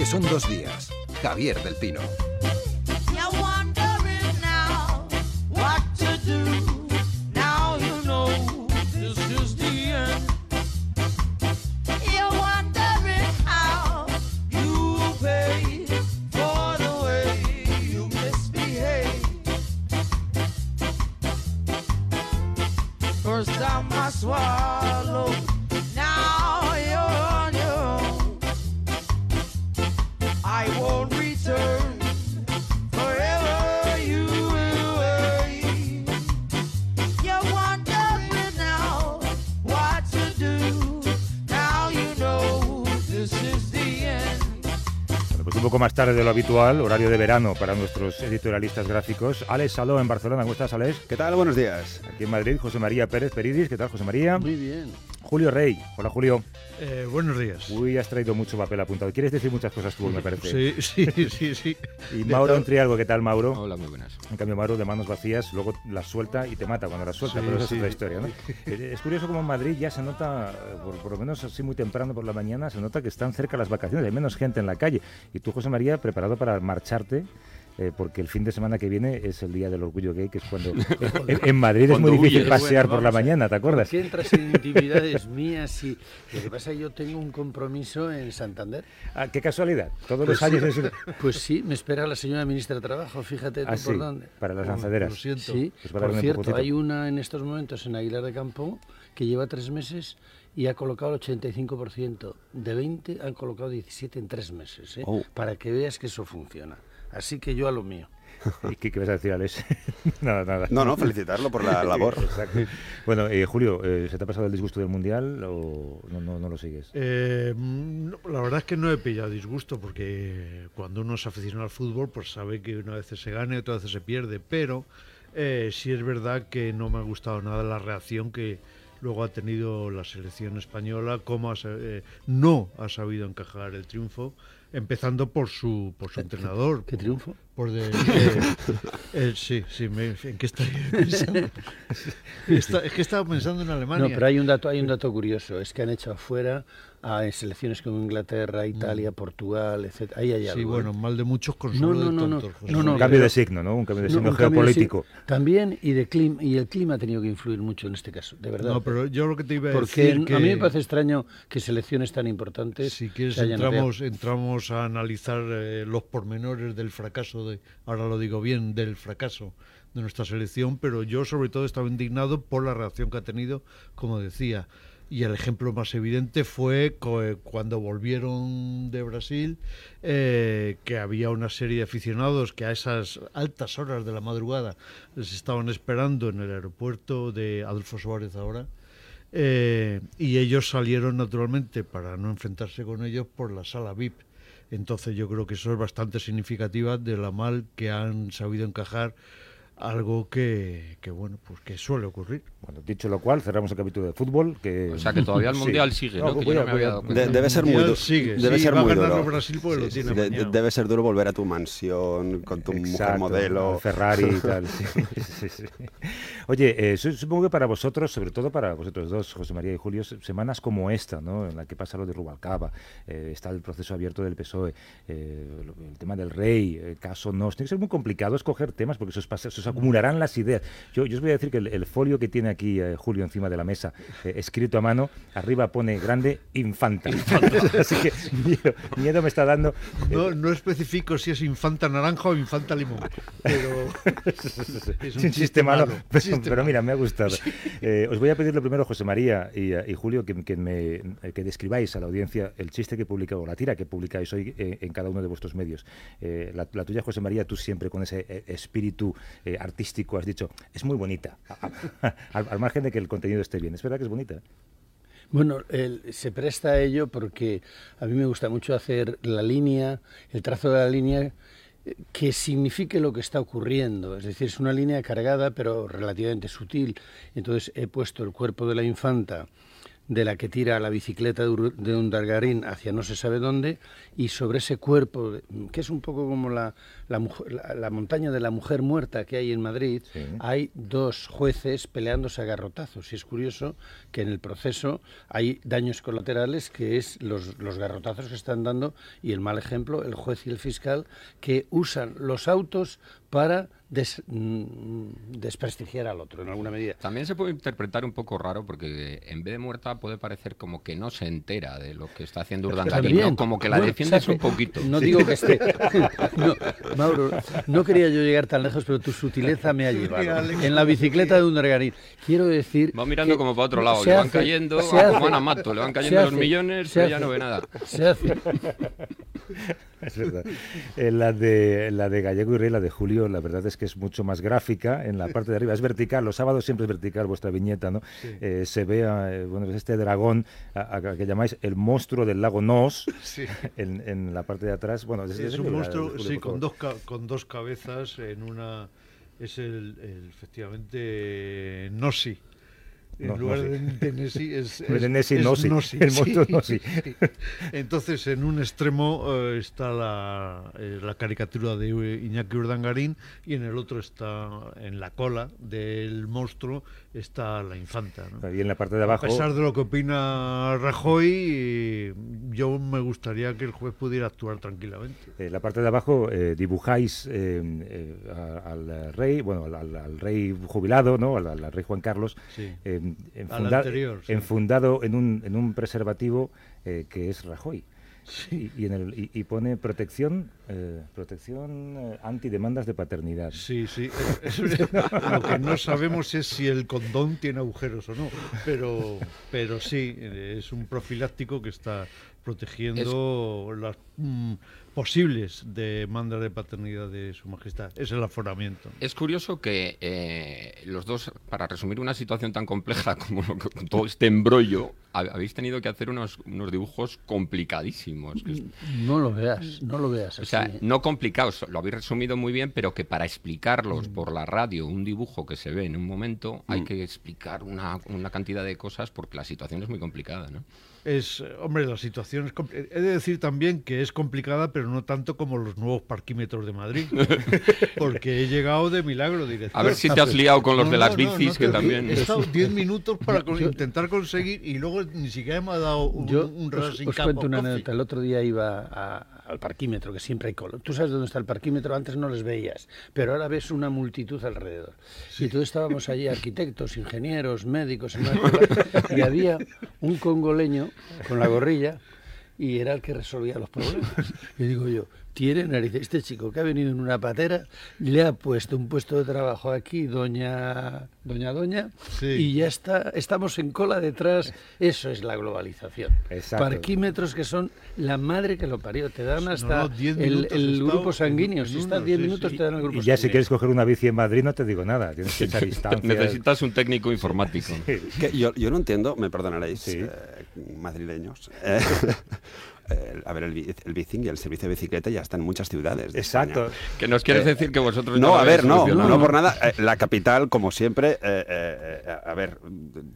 que son dos días. Javier del Pino. Poco más tarde de lo habitual, horario de verano para nuestros editorialistas gráficos. Alex Saló en Barcelona, ¿cómo estás, Alex? ¿Qué tal? Buenos días. Aquí en Madrid, José María Pérez Peridis, ¿qué tal, José María? Muy bien. Julio Rey, hola Julio. Eh, buenos días. Uy, has traído mucho papel apuntado. ¿Quieres decir muchas cosas tú, me parece? Sí, sí, sí, sí. y Mauro Entrialgo, ¿qué tal, Mauro? Hola, muy buenas. En cambio, Mauro, de manos vacías, luego las suelta y te mata cuando las suelta, Sí, pero esa sí. es otra historia, ¿no? Eh, Es curioso como en Madrid ya se nota, eh, por, por lo menos así muy temprano por la mañana, se nota que están cerca las vacaciones, hay menos gente en la calle. Y tú, José María, preparado para marcharte, eh, porque el fin de semana que viene es el Día del Orgullo Gay, que es cuando... en, en Madrid es muy difícil huyes. pasear Bueno, por la mañana, ¿te acuerdas? ¿Por qué entras en intimidades mías y lo que pasa es que yo tengo un compromiso en Santander? Ah, qué casualidad. Todos Pues los años sí. es... Pues sí, me espera la señora ministra de Trabajo, fíjate tú Ah, sí, por dónde. para las Lo lanzaderas. siento. Sí, Pues por cierto, hay una en estos momentos en Aguilar de Campo que lleva tres meses y ha colocado el 85%. De 20 han colocado 17 en tres meses, ¿eh? Oh. para que veas que eso funciona. Así que yo a lo mío. ¿Y qué, qué vas a decir, Alex? nada, nada. No, no, felicitarlo por la labor. Exacto. Bueno, eh, Julio, eh, ¿se te ha pasado el disgusto del Mundial o no, no, no lo sigues? Eh, mm, no, la verdad es que no he pillado disgusto porque cuando uno es aficionado al fútbol pues sabe que una vez se gana y otra vez se pierde, pero eh, sí es verdad que no me ha gustado nada la reacción que luego ha tenido la selección española, cómo ha eh, no ha sabido encajar el triunfo, empezando por su, por su entrenador. ¿Qué triunfo? Por de, eh, eh, sí, sí, me- ¿en qué estoy pensando? Está- es que estaba pensando en Alemania. No, pero hay un dato, hay un dato curioso, es que han hecho afuera a en selecciones como Inglaterra, Italia, Portugal, etc. Ahí hay Sí, algo, bueno, ¿eh? mal de muchos, No, consuelo no, de no, no. No, un cambio de signo, ¿no? Un cambio de No, signo geopolítico. signo. También y de clima y el clima ha tenido que influir mucho en este caso, de verdad. No, pero yo lo que te iba a porque decir que a mí me parece extraño que selecciones tan importantes si quieres se hayan apeado. entramos entramos a analizar eh, los pormenores del fracaso de ahora lo digo bien del fracaso de nuestra selección, pero yo sobre todo estaba indignado por la reacción que ha tenido, como decía. Y el ejemplo más evidente fue cuando volvieron de Brasil, eh, que había una serie de aficionados que a esas altas horas de la madrugada les estaban esperando en el aeropuerto de Adolfo Suárez ahora. Eh, y ellos salieron naturalmente para no enfrentarse con ellos por la sala VIP. Entonces yo creo que eso es bastante significativa de la mal que han sabido encajar algo que, que bueno, pues que suele ocurrir. Bueno, dicho lo cual, cerramos el capítulo de fútbol. Que... O sea que todavía el Sí. Mundial sigue, ¿no? Que voy yo a- no me había dado cuenta. De- debe ser muy duro. sigue, Debe sí, ser va muy duro. Brasil porque lo tiene de- amañado. debe ser duro volver a tu mansión con tu mujer Exacto, modelo. al Ferrari y tal. sí, sí, sí. Oye, eh, su- supongo que para vosotros, sobre todo para vosotros dos, José María y Julio, se- semanas como esta, ¿no? en la que pasa lo de Rubalcaba, eh, está el proceso abierto del PSOE, eh, el tema del rey, el caso no. Tiene que ser muy complicado escoger temas porque se os acumularán las ideas. Yo, yo os voy a decir que el, el folio que tiene aquí eh, Julio encima de la mesa, eh, escrito a mano, arriba pone grande infanta. Así que miedo, miedo me está dando. eh, No, no especifico si es infanta naranja o infanta limón, pero es un chiste malo, pero, chiste pero malo. mira, me ha gustado. Eh, os voy a pedir lo primero, José María y, y Julio, que, que me, que describáis a la audiencia el chiste que publica o la tira que publicáis hoy eh, en cada uno de vuestros medios. Eh, la, la tuya, José María, tú siempre con ese espíritu eh, artístico has dicho, es muy bonita, al, margen de que el contenido esté bien. Es verdad que es bonita. Bueno, se presta a ello porque a mí me gusta mucho hacer la línea, el trazo de la línea eh, que signifique lo que está ocurriendo. Es decir, es una línea cargada pero relativamente sutil. Entonces he puesto el cuerpo de la infanta de la que tira la bicicleta de, de Undargarín hacia no se sabe dónde, y sobre ese cuerpo, que es un poco como la, la, la- la montaña de la mujer muerta que hay en Madrid, Sí. hay dos jueces peleándose a garrotazos. Y es curioso que en el proceso hay daños colaterales, que es los, los garrotazos que están dando, y el mal ejemplo, el juez y el fiscal, que usan los autos para des- mm, desprestigiar al otro, en alguna medida. También se puede interpretar un poco raro porque en vez de muerta puede parecer como que no se entera de lo que está haciendo Urdangarín. ¿no? como que la Bueno, defiendes sabe, un poquito. No digo que esté. No, Mauro, no quería yo llegar tan lejos, pero tu sutileza me ha llevado. En la bicicleta de Undargarín. Quiero decir. Va mirando como para otro lado, le van hace- cayendo, se a hace- como Ana Mato, le van se cayendo los hace- millones, pero ya no ve nada. Se hace. Es verdad. En la de la de Gallego y Rey, la de Julio, la verdad es que es mucho más gráfica. En la parte de arriba es vertical. Los sábados siempre es vertical vuestra viñeta, ¿no? Eh, se ve, eh, bueno, es este dragón a- a- que llamáis el monstruo del lago Nos. Sí. En, en la parte de atrás, bueno, es un monstruo, Julio, sí, con dos, con dos cabezas en una... Es el, el, efectivamente, Nosi. En No, lugar de, de Nessi es, Nossi, Nossi, el monstruo sí, Nossi. sí. Entonces, en un extremo eh, está la, eh, la caricatura de Iñaki Urdangarín y en el otro está, en la cola del monstruo, está la infanta. ¿no? Y en la parte de abajo. A pesar de lo que opina Rajoy, eh, yo me gustaría que el juez pudiera actuar tranquilamente. En la parte de abajo eh, dibujáis eh, eh, al rey, bueno, al, al- al rey jubilado, ¿no? Al, al rey Juan Carlos, Sí. eh, Al enfunda- anterior, sí. enfundado en un, en un preservativo eh, que es Rajoy. Y, y en el- y- y pone protección, eh, protección eh, antidemandas de paternidad. Sí, sí. es- lo que no sabemos es si el condón tiene agujeros o no, pero, pero sí, eh, es un profiláctico que está protegiendo las mm, posibles demandas de paternidad de su majestad. Es el aforamiento. Es curioso que eh, los dos, para resumir una situación tan compleja como lo que- todo este embrollo, hab- habéis tenido que hacer unos, unos dibujos complicadísimos. No lo veas, no lo veas O así. Sea, no complicados, lo habéis resumido muy bien, pero que para explicarlos por la radio, un dibujo que se ve en un momento, hay que explicar una, una cantidad de cosas porque la situación es muy complicada, ¿no? Es, eh, hombre, la situación es... compl- He de decir también que es complicada, pero no tanto como los nuevos parquímetros de Madrid, porque he llegado de milagro directo. A ver si te has liado con los No, de no, las no, no bicis, que también... He estado 10 minutos para con- intentar conseguir y luego ni siquiera me ha dado un, Yo un os, cuento una anécdota. El otro día iba a- al parquímetro, que siempre hay cola. Tú sabes dónde está el parquímetro, antes no les veías, pero ahora ves una multitud alrededor. Y todos estábamos allí, arquitectos, ingenieros, médicos, cola, y había un congoleño con la gorrilla y era el que resolvía los problemas. Y digo yo, tiene narices, este chico que ha venido en una patera, le ha puesto un puesto de trabajo aquí, doña doña doña, Sí. y ya está, estamos en cola detrás, eso es la globalización. Exacto. Parquímetros que son la madre que lo parió, te dan hasta no, 10 el, grupo sanguíneo, si estás 10 sí, minutos sí. te dan el grupo Y ya si quieres coger una bici en Madrid no te digo nada, tienes que echar distancia. Necesitas un técnico informático. Que yo, yo no entiendo, me perdonaréis, Sí. eh, madrileños. eh, eh, a ver, el, el bicing y el servicio de bicicleta ya está en muchas ciudades. de Exacto. España. Que nos quieres Eh, decir que vosotros No, lo a ver, no, no por nada. Eh, La capital, como siempre, eh, eh, eh, a ver,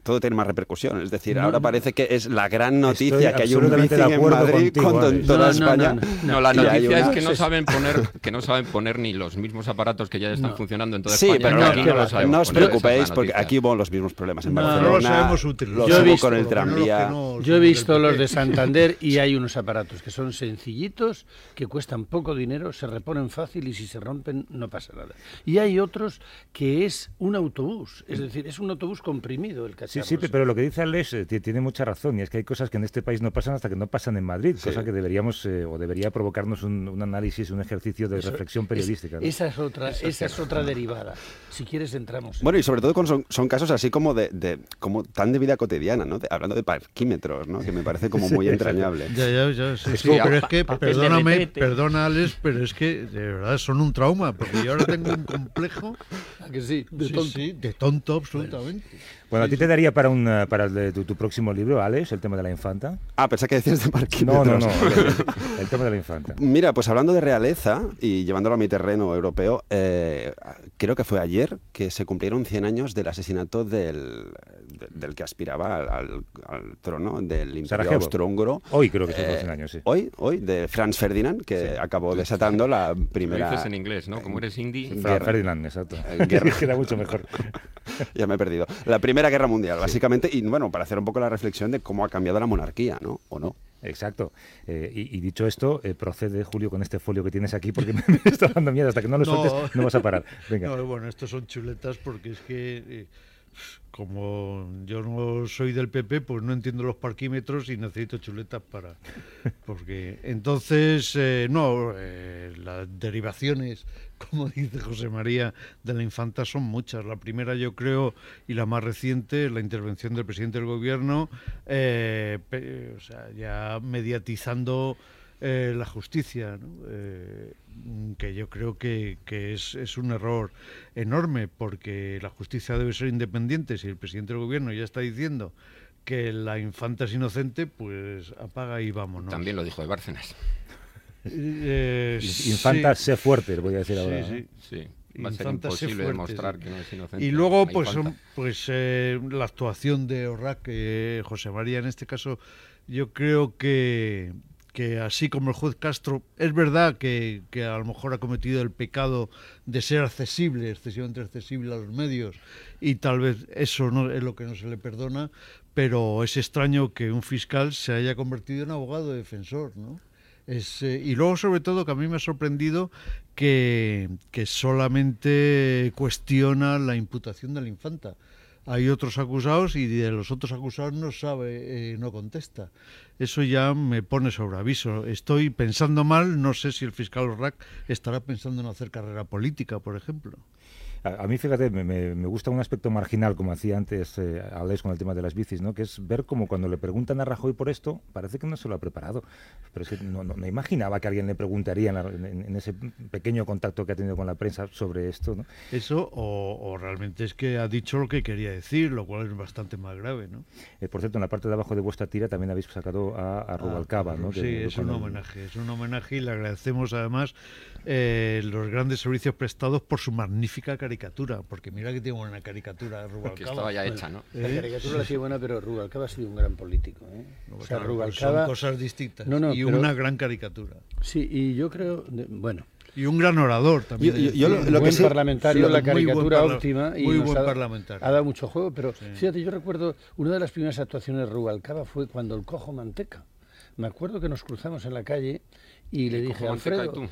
todo tiene más repercusión. Es decir, ahora parece que es la gran noticia Estoy que hay un de en Madrid contigo, cuando en toda No, no, España. no, No, la noticia una- es que no saben poner que no saben poner ni los mismos aparatos que ya están No. funcionando en toda Sí, España. pero que no, aquí no lo sabemos no os preocupéis porque aquí hubo los mismos problemas en No, no Barcelona. lo sabemos utilizar. Los Yo he hubo visto- con el lo tranvía. no Yo he visto los de Santander y hay unos aparatos que son sencillitos, que cuestan poco dinero, se reponen fácil y si se rompen no pasa nada. Y hay otros que es un autobús, es decir, es un autobús comprimido el Sí, cacharro. sí, pero lo que dice Alex eh, ti- tiene mucha razón y es que hay cosas que en este país no pasan hasta que no pasan en Madrid, cosa que deberíamos eh, o debería provocarnos un, un análisis, un ejercicio de reflexión periodística. ¿no? Esa es otra, esa es otra derivada. Si quieres entramos. Bueno, y sobre todo con- son, son casos así como de, de- como tan de vida cotidiana, ¿no? De- hablando de parquímetros, ¿no? Que me parece como muy entrañable. Ya, ya, ya, sí, Es sí, como- pero es que, perdóname, perdona Alex, pero es que de verdad son un trauma, porque yo ahora tengo un complejo ¿A que sí? De sí, tonto. sí, de tonto absolutamente. Bueno, ¿a ti te daría para, un, eh, para el de tu, tu próximo libro, Alex, el tema de la infanta? Ah, pensé que decías de parquímetros. No, no, no, el, el tema de la infanta. Mira, pues hablando de realeza y llevándolo a mi terreno europeo, eh, creo que fue ayer que se cumplieron 100 años del asesinato del, de- del que aspiraba al, al- al trono del Imperio. Austrohúngaro. Hoy creo que son Eh, los 100 años, sí. Hoy, hoy, de Franz Ferdinand, que acabó desatando la Lo primera... dices en inglés, ¿no? Como eres indie. Fra- guerra. Ferdinand, exacto. Guerra. Queda mucho mejor. ya me he perdido. La Primera Guerra Mundial, básicamente, y bueno, para hacer un poco la reflexión de cómo ha cambiado la monarquía, ¿no? ¿O no? Exacto. Eh, y, y dicho esto, eh, procede, Julio, con este folio que tienes aquí, porque me, me está dando miedo. Hasta que no lo No. sueltes, no vas a parar. Venga. No, bueno, estos son chuletas porque es que eh, como yo no soy del PP, pues no entiendo los parquímetros y necesito chuletas para... Porque entonces, eh, no, eh, las derivaciones, como dice José María, de la infanta son muchas. La primera, yo creo, y la más reciente, la intervención del presidente del gobierno, eh, o sea, ya mediatizando eh, la justicia, ¿no? Eh, que yo creo que, que es, es un error enorme, porque la justicia debe ser independiente. Si el presidente del gobierno ya está diciendo que la infanta es inocente, pues apaga y vámonos. También lo dijo de Bárcenas. Eh, Infanta, sí. sé fuerte, voy a decir Sí, ahora. sí. Sí. Va a ser imposible fuerte, demostrar sí. que no es inocente. Y luego, pues, son- pues eh, la actuación de Orrac, eh, José María, en este caso, yo creo que, que así como el juez Castro, es verdad que, que a lo mejor ha cometido el pecado de ser accesible, excesivamente accesible a los medios, y tal vez eso no es lo que no se le perdona, pero es extraño que un fiscal se haya convertido en abogado defensor, ¿no? Es, eh, y luego, sobre todo, que a mí me ha sorprendido que, que solamente cuestiona la imputación de la infanta. Hay otros acusados y de los otros acusados no sabe, eh, no contesta. Eso ya me pone sobre aviso. Estoy pensando mal, no sé si el fiscal Orrac estará pensando en hacer carrera política, por ejemplo. A, a mí, fíjate, me, me- me gusta un aspecto marginal, como hacía antes eh, Alex con el tema de las bicis, ¿no? que es ver como cuando le preguntan a Rajoy por esto, parece que no se lo ha preparado. Pero es que no, no- no imaginaba que alguien le preguntaría en, la- en- en ese pequeño contacto que ha tenido con la prensa sobre esto. ¿no? Eso, o, o realmente es que ha dicho lo que quería decir, lo cual es bastante más grave, ¿no? Eh, por cierto, en la parte de abajo de vuestra tira también habéis sacado a, a Rubalcaba. ¿no? Sí, Que- es un homenaje, es un homenaje y le agradecemos además eh, los grandes servicios prestados por su magnífica caricatura, porque mira que tiene una caricatura de Rubalcaba. Que estaba ya hecha, ¿no? La caricatura la tiene buena, pero Rubalcaba ha sido un gran político. ¿eh? O sea, Claro, Rubalcaba... Son cosas distintas. No, no, y pero- una gran caricatura. Sí, y yo creo... de- Bueno, Y un gran orador también. Yo- yo- es yo lo- decir, lo buen que sí- parlamentario, sí, la muy buen caricatura óptima y muy buen ha, dado- parlamentario. ha dado mucho juego, pero fíjate, yo recuerdo una de las primeras actuaciones de Rubalcaba fue cuando el cojo manteca. Me acuerdo que nos cruzamos en la calle y le ¿El dije, cojo manteca y Alfredo, tú?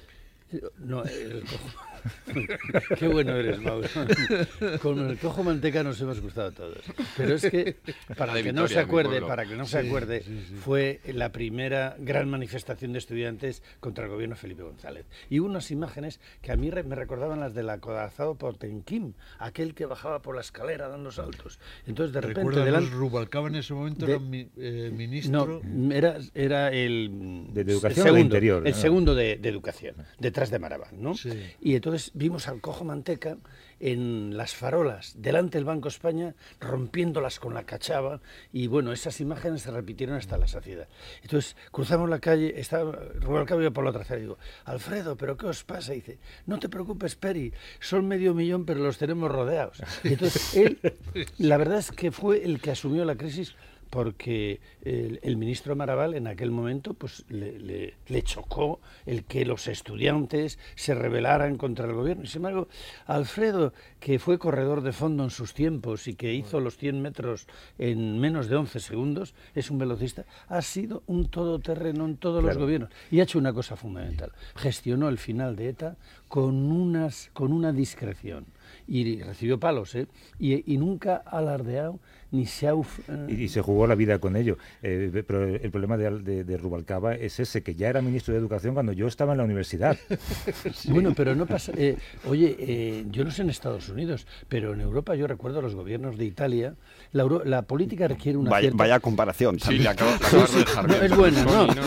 No, el cojo. Qué bueno eres, Mauro. Con el cojo manteca nos hemos gustado todos. Pero es que, para que no se acuerde, para que no se acuerde, fue la primera gran manifestación de estudiantes contra el gobierno de Felipe González. Y hubo unas imágenes que a mí me recordaban las del acodazado Potenquín, aquel que bajaba por la escalera dando saltos. Entonces, de repente, Recuerda, delante... Rubalcaba en ese momento de- era mi- eh, ministro. No, era, era el, De- de el educación o de segundo, interior, el ¿no? segundo de, de educación, detrás de Marabán, ¿no? Sí. Y entonces vimos al cojo manteca en las farolas delante del Banco España rompiéndolas con la cachava y bueno, esas imágenes se repitieron hasta la saciedad. Entonces cruzamos la calle, estaba Rubalcaba iba por la otra acera y digo, Alfredo, ¿pero qué os pasa? Y dice, no te preocupes, Peri, son medio millón pero los tenemos rodeados. Y entonces él, la verdad es que fue el que asumió la crisis porque el, el ministro Maraval en aquel momento pues le, le- le chocó el que los estudiantes se rebelaran contra el gobierno. Sin embargo, Alfredo, que fue corredor de fondo en sus tiempos y que hizo los 100 metros en menos de 11 segundos, es un velocista, ha sido un todoterreno en todos los gobiernos y ha hecho una cosa fundamental. Gestionó el final de ETA con, unas, con una discreción y recibió palos, ¿eh? y, y nunca ha alardeado ni se ha... uf- Y, y se jugó la vida con ello. Eh, pero el problema de, de- de Rubalcaba es ese, que ya era ministro de Educación cuando yo estaba en la universidad. Bueno, pero no pasa. eh, oye, eh, yo no sé en Estados Unidos, pero en Europa yo recuerdo los gobiernos de Italia. La, Euro- la política requiere una Vaya, cierta. vaya comparación. Sí, acabo, acabas de dejar No, es buena, ¿no? No,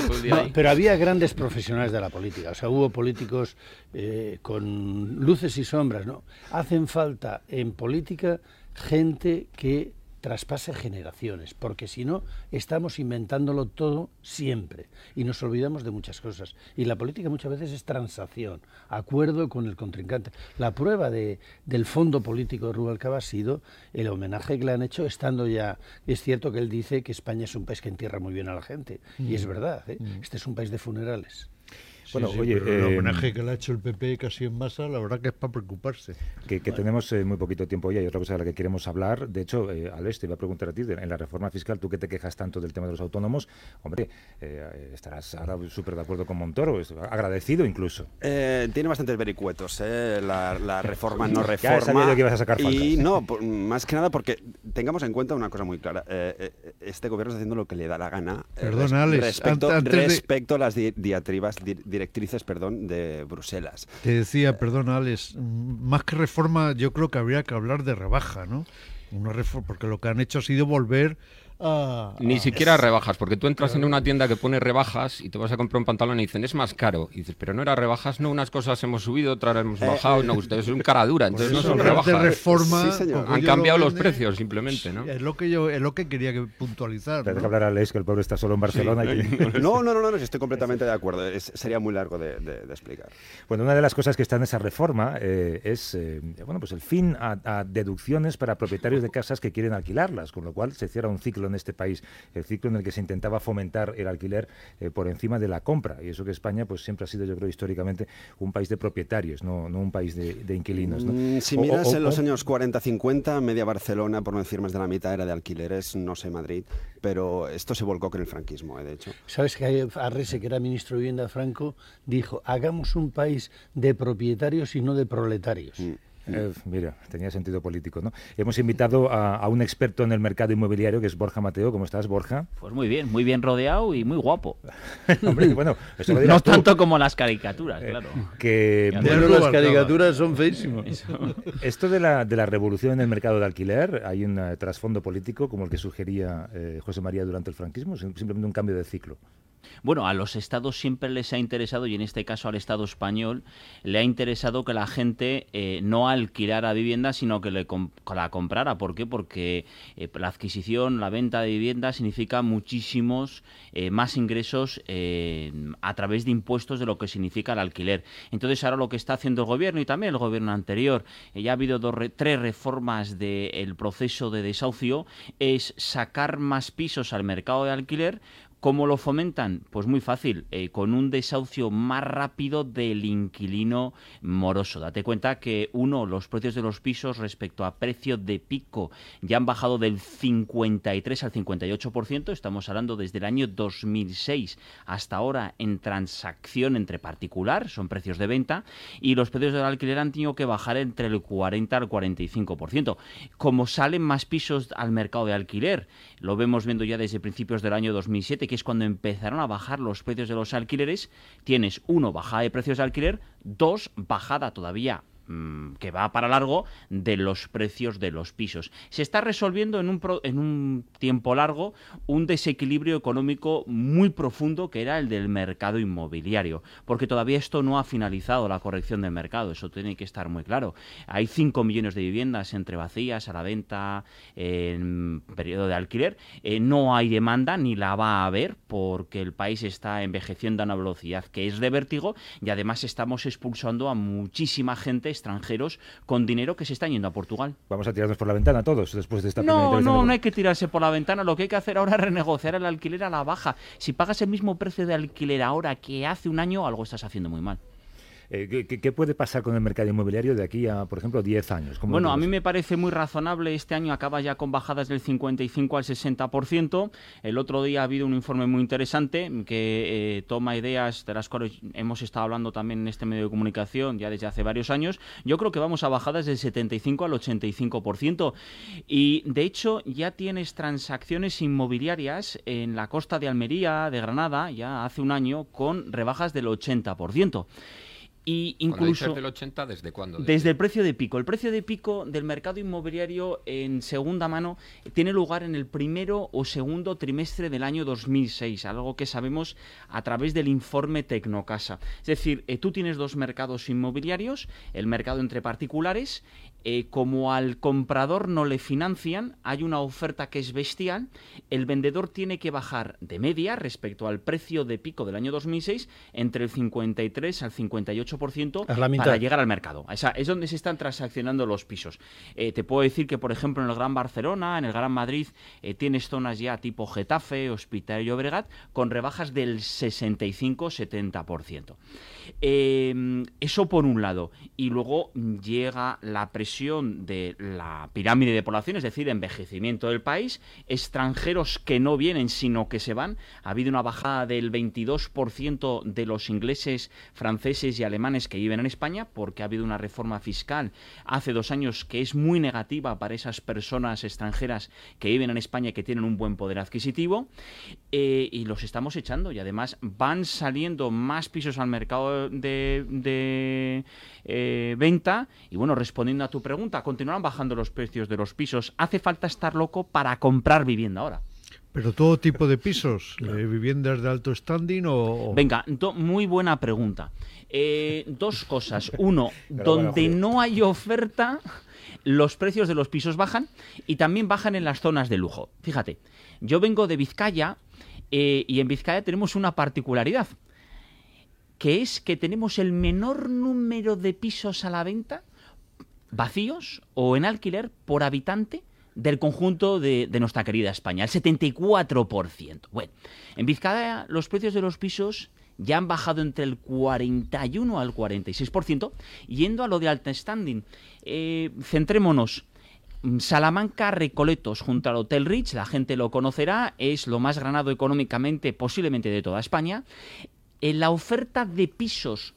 pero había grandes profesionales de la política. O sea, hubo políticos eh, con luces y sombras, ¿no? Hacen falta en política gente que traspase generaciones, porque si no, estamos inventándolo todo siempre y nos olvidamos de muchas cosas. Y la política muchas veces es transacción, acuerdo con el contrincante. La prueba de, del fondo político de Rubalcaba ha sido el homenaje que le han hecho estando ya... Es cierto que él dice que España es un país que entierra muy bien a la gente, y es verdad, ¿eh? este es un país de funerales. Bueno, sí, oye, pero el eh, homenaje que le ha hecho el PP casi en masa, la verdad que es para preocuparse. que, que tenemos eh, muy poquito tiempo hoy, hay otra cosa de la que queremos hablar. De hecho, eh, Alex, te iba a preguntar a ti, de- en la reforma fiscal, tú que te quejas tanto del tema de los autónomos, hombre, eh, estarás ahora súper de acuerdo con Montoro, es- agradecido incluso. Eh, tiene bastantes vericuetos, eh, la, la reforma no Ya reforma. sabía yo que ibas a sacar Y faltas. no, por- más que nada porque tengamos en cuenta una cosa muy clara. eh, eh, este gobierno está haciendo lo que le da la gana. eh, Perdona, res- Alex, respecto, ante- antes de- respecto a las di- diatribas, di- directrices perdón, de Bruselas. Te decía, perdona, Alex, más que reforma, yo creo que habría que hablar de rebaja, ¿no? Una porque lo que han hecho ha sido volver a. Ni a- siquiera rebajas, porque tú entras en una tienda que pone rebajas y te vas a comprar un pantalón y dicen es más caro. Y dices, pero no era rebajas, no, unas cosas hemos subido, otras hemos bajado. No, ustedes son cara dura, entonces no Eso, son hablar de rebajas. reforma. Sí, señor. como Han cambiado lo los precios simplemente, ¿no? Es lo que yo, es lo que quería que puntualizar. Te ¿no? deja hablar a Alex, que el pobre está solo en Barcelona. y que- No, no, no, no, no, estoy completamente de acuerdo. Es- sería muy largo de, de- de explicar. Bueno, una de las cosas que está en esa reforma eh, es eh, bueno, pues el fin a, a deducciones para propietarios de casas que quieren alquilarlas, con lo cual se cierra un ciclo en este país, el ciclo en el que se intentaba fomentar el alquiler eh, por encima de la compra. Y eso que España pues siempre ha sido, yo creo, históricamente un país de propietarios, no, no un país de, de inquilinos. ¿no? Mm, Si O- miras o- en los o- años 40-50, media Barcelona, por no decir más de la mitad, era de alquileres, no sé Madrid, pero esto se volcó con el franquismo, eh, de hecho. ¿Sabes que Arrese, que era ministro de Vivienda Franco, dijo, hagamos un país de propietarios y no de proletarios? Eh, mira, tenía sentido político, ¿no? Hemos invitado a, a un experto en el mercado inmobiliario, que es Borja Mateo. ¿Cómo estás, Borja? Pues muy bien, muy bien rodeado y muy guapo. Hombre, bueno, esto lo dirás No tú, tanto como las caricaturas, eh, claro. que Bueno, no las caricaturas son feísimas. Esto de la, de la revolución en el mercado de alquiler, hay un eh, trasfondo político como el que sugería eh, José María durante el franquismo, sim- simplemente un cambio de ciclo. Bueno, a los estados siempre les ha interesado, y en este caso al Estado español, le ha interesado que la gente eh, no alquilara vivienda, sino que le la comprara. ¿Por qué? Porque eh, la adquisición, la venta de vivienda significa muchísimos eh, más ingresos a través de impuestos de lo que significa el alquiler. Entonces ahora lo que está haciendo el gobierno y también el gobierno anterior, ya ha habido dos re- tres reformas del proceso de desahucio, es sacar más pisos al mercado de alquiler ¿Cómo lo fomentan? Pues muy fácil, eh, con un desahucio más rápido del inquilino moroso. Date cuenta que, uno, los precios de los pisos respecto a precio de pico ya han bajado del 53 al 58%, estamos hablando desde el año 2006 hasta ahora en transacción entre particular, son precios de venta, y los precios del alquiler han tenido que bajar entre el 40 al 45%. Como salen más pisos al mercado de alquiler, lo vemos viendo ya desde principios del año 2007, que es cuando empezaron a bajar los precios de los alquileres, tienes uno, bajada de precios de alquiler, dos, bajada todavía mm, que va para largo de los precios de los pisos. Se está resolviendo en un, pro- en un tiempo largo un desequilibrio económico muy profundo que era el del mercado inmobiliario, porque todavía esto no ha finalizado la corrección del mercado, eso tiene que estar muy claro. Hay 5 millones de viviendas entre vacías, a la venta, en periodo de alquiler, eh, no hay demanda ni la va a haber porque el país está envejeciendo a una velocidad que es de vértigo y además estamos expulsando a muchísima gente extranjeros con dinero que se están yendo a Portugal. Vamos a tirarnos por la ventana todos después de esta No, no, no hay que tirarse por la ventana. Lo que hay que hacer ahora es renegociar el alquiler a la baja. Si pagas el mismo precio de alquiler ahora que hace un año, algo estás haciendo muy mal. Eh, ¿qué, puede pasar con el mercado inmobiliario de aquí a, por ejemplo, 10 años? Bueno, a mí me parece muy razonable. Este año acaba ya con bajadas del 55 al 60%. El otro día ha habido un informe muy interesante que eh, toma ideas de las cuales hemos estado hablando también en este medio de comunicación ya desde hace varios años. Yo creo que vamos a bajadas del 75 al 85%. Y de hecho ya tienes transacciones inmobiliarias en la costa de Almería, de Granada, ya hace un año, con rebajas del 80%. Y incluso del 80, ¿desde cuándo? Desde el precio de pico. El precio de pico del mercado inmobiliario en segunda mano tiene lugar en el primero o segundo trimestre del año 2006, algo que sabemos a través del informe Tecnocasa. Es decir, eh, tú tienes dos mercados inmobiliarios, el mercado entre particulares eh, como al comprador no le financian, hay una oferta que es bestial, el vendedor tiene que bajar de media respecto al precio de pico del año 2006 entre el 53 al 58% para llegar al mercado. Esa, es donde se están transaccionando los pisos. Eh, te puedo decir que, por ejemplo, en el Gran Barcelona, en el Gran Madrid, eh, tienes zonas ya tipo Getafe, Hospital y Obregat con rebajas del 65-70%. eso por un lado. Y luego llega la presión de la pirámide de población, es decir, envejecimiento del país, extranjeros que no vienen sino que se van. Ha habido una bajada del 22% de los ingleses, franceses y alemanes que viven en España porque ha habido una reforma fiscal hace dos años que es muy negativa para esas personas extranjeras que viven en España y que tienen un buen poder adquisitivo. Eh, y los estamos echando y además van saliendo más pisos al mercado de, eh, venta. Y bueno, respondiendo a tu pregunta, continuarán bajando los precios de los pisos. ¿Hace falta estar loco para comprar vivienda ahora? Pero todo tipo de pisos, eh, viviendas de alto standing o... Venga, muy buena pregunta. Eh, dos cosas. Uno, donde no hay oferta, los precios de los pisos bajan y también bajan en las zonas de lujo. Fíjate, yo vengo de Vizcaya eh, y en Vizcaya tenemos una particularidad, que es que tenemos el menor número de pisos a la venta vacíos o en alquiler por habitante del conjunto de, nuestra querida España, el 74%. Bueno, en Vizcaya los precios de los pisos ya han bajado entre el 41 al 46%. Yendo a lo de alta standing, eh, centrémonos. Salamanca Recoletos junto al Hotel Rich, la gente lo conocerá, es lo más granado económicamente posiblemente de toda España. En la oferta de pisos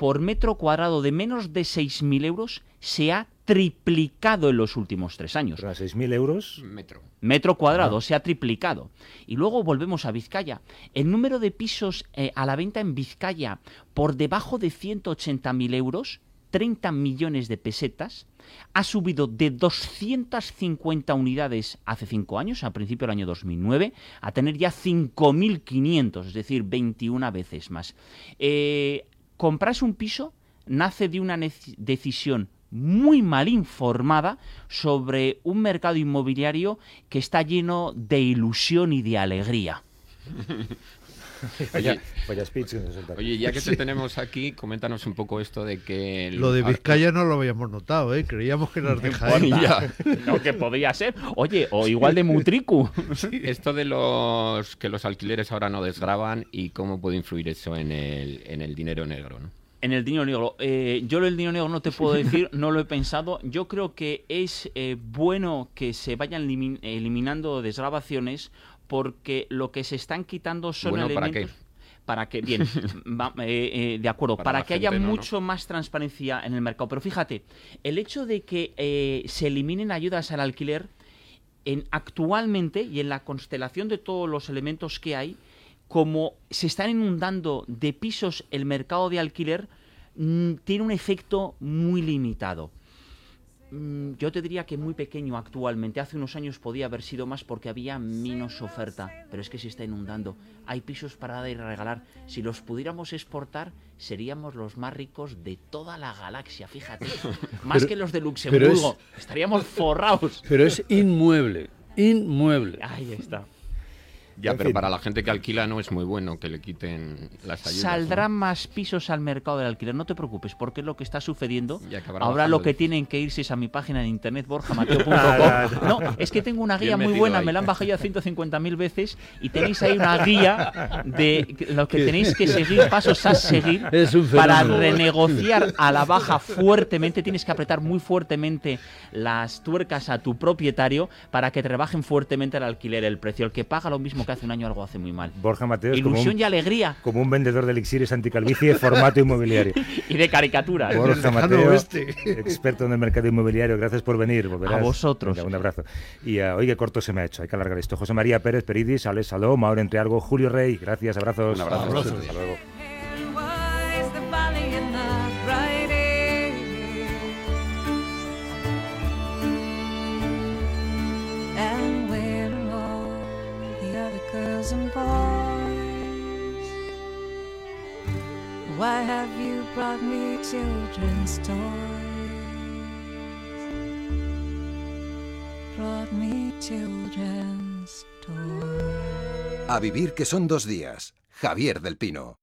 por metro cuadrado de menos de 6.000 euros se ha triplicado en los últimos tres años. ¿A 6.000 euros? Metro. Metro cuadrado, se ha triplicado. Y luego volvemos a Vizcaya. El número de pisos eh, a la venta en Vizcaya por debajo de 180.000 euros, 30 millones de pesetas, ha subido de 250 unidades hace cinco años, a principio del año 2009, a tener ya 5.500, es decir, 21 veces más. Eh, comprarse un piso nace de una decisión muy mal informada sobre un mercado inmobiliario que está lleno de ilusión y de alegría. Oye, ya que te tenemos aquí, coméntanos un poco esto de que... Lo de Vizcaya no lo habíamos notado, ¿eh? Creíamos que las dejaría. Lo que podía ser. Oye, o igual de Mutricu. Esto de los que los alquileres ahora no desgraban y cómo puede influir eso en el, en el dinero negro, ¿no? En el dinero negro. Eh, yo el dinero negro no te puedo decir, no lo he pensado. Yo creo que es eh, bueno que se vayan eliminando desgrabaciones porque lo que se están quitando son elementos... ¿para qué? Para que, bien, eh, de acuerdo, para, que haya mucho más transparencia en el mercado. Pero fíjate, el hecho de que se eliminen ayudas al alquiler, en, actualmente y en la constelación de todos los elementos que hay, como se están inundando de pisos el mercado de alquiler, mm, tiene un efecto muy limitado. Mm, yo te diría que muy pequeño actualmente. Hace unos años podía haber sido más porque había menos oferta, pero es que se está inundando. Hay pisos para dar y regalar. Si los pudiéramos exportar, seríamos los más ricos de toda la galaxia, fíjate. más que los de Luxemburgo. Estaríamos forrados. Pero es inmueble, inmueble. Ahí está. Ya, En pero fin. para la gente que alquila no es muy bueno que le quiten las ayudas. ¿no? Saldrán más pisos al mercado del alquiler, no te preocupes, porque es lo que está sucediendo. Ahora lo que tienen que irse es a mi página en internet, borjamateo.com. No, es que tengo una guía muy buena, ahí. me la han bajado ya 150.000 veces y tenéis ahí una guía de lo que tenéis que seguir, pasos a seguir Es un para renegociar a la baja fuertemente. Tienes que apretar muy fuertemente las tuercas a tu propietario para que te rebajen fuertemente el alquiler, el precio. El que paga lo mismo que hace un año algo hace muy mal. Borja Mateo es como Ilusión un, y alegría como un vendedor de elixires anticalvicie de formato inmobiliario. y de caricaturas. Borja lejano Mateo, oeste. experto en el mercado inmobiliario, gracias por venir. volverás. A vosotros. Venga, un abrazo. Y uh, oye, qué corto se me ha hecho, hay que alargar esto. José María Pérez, Peridis, Alex Saló, Mauro Entrealgo, Julio Rey, gracias, abrazos. Un abrazo. Hasta luego. Why have you brought me children's toys? Brought me children's toys. A vivir que son dos días. Javier del Pino.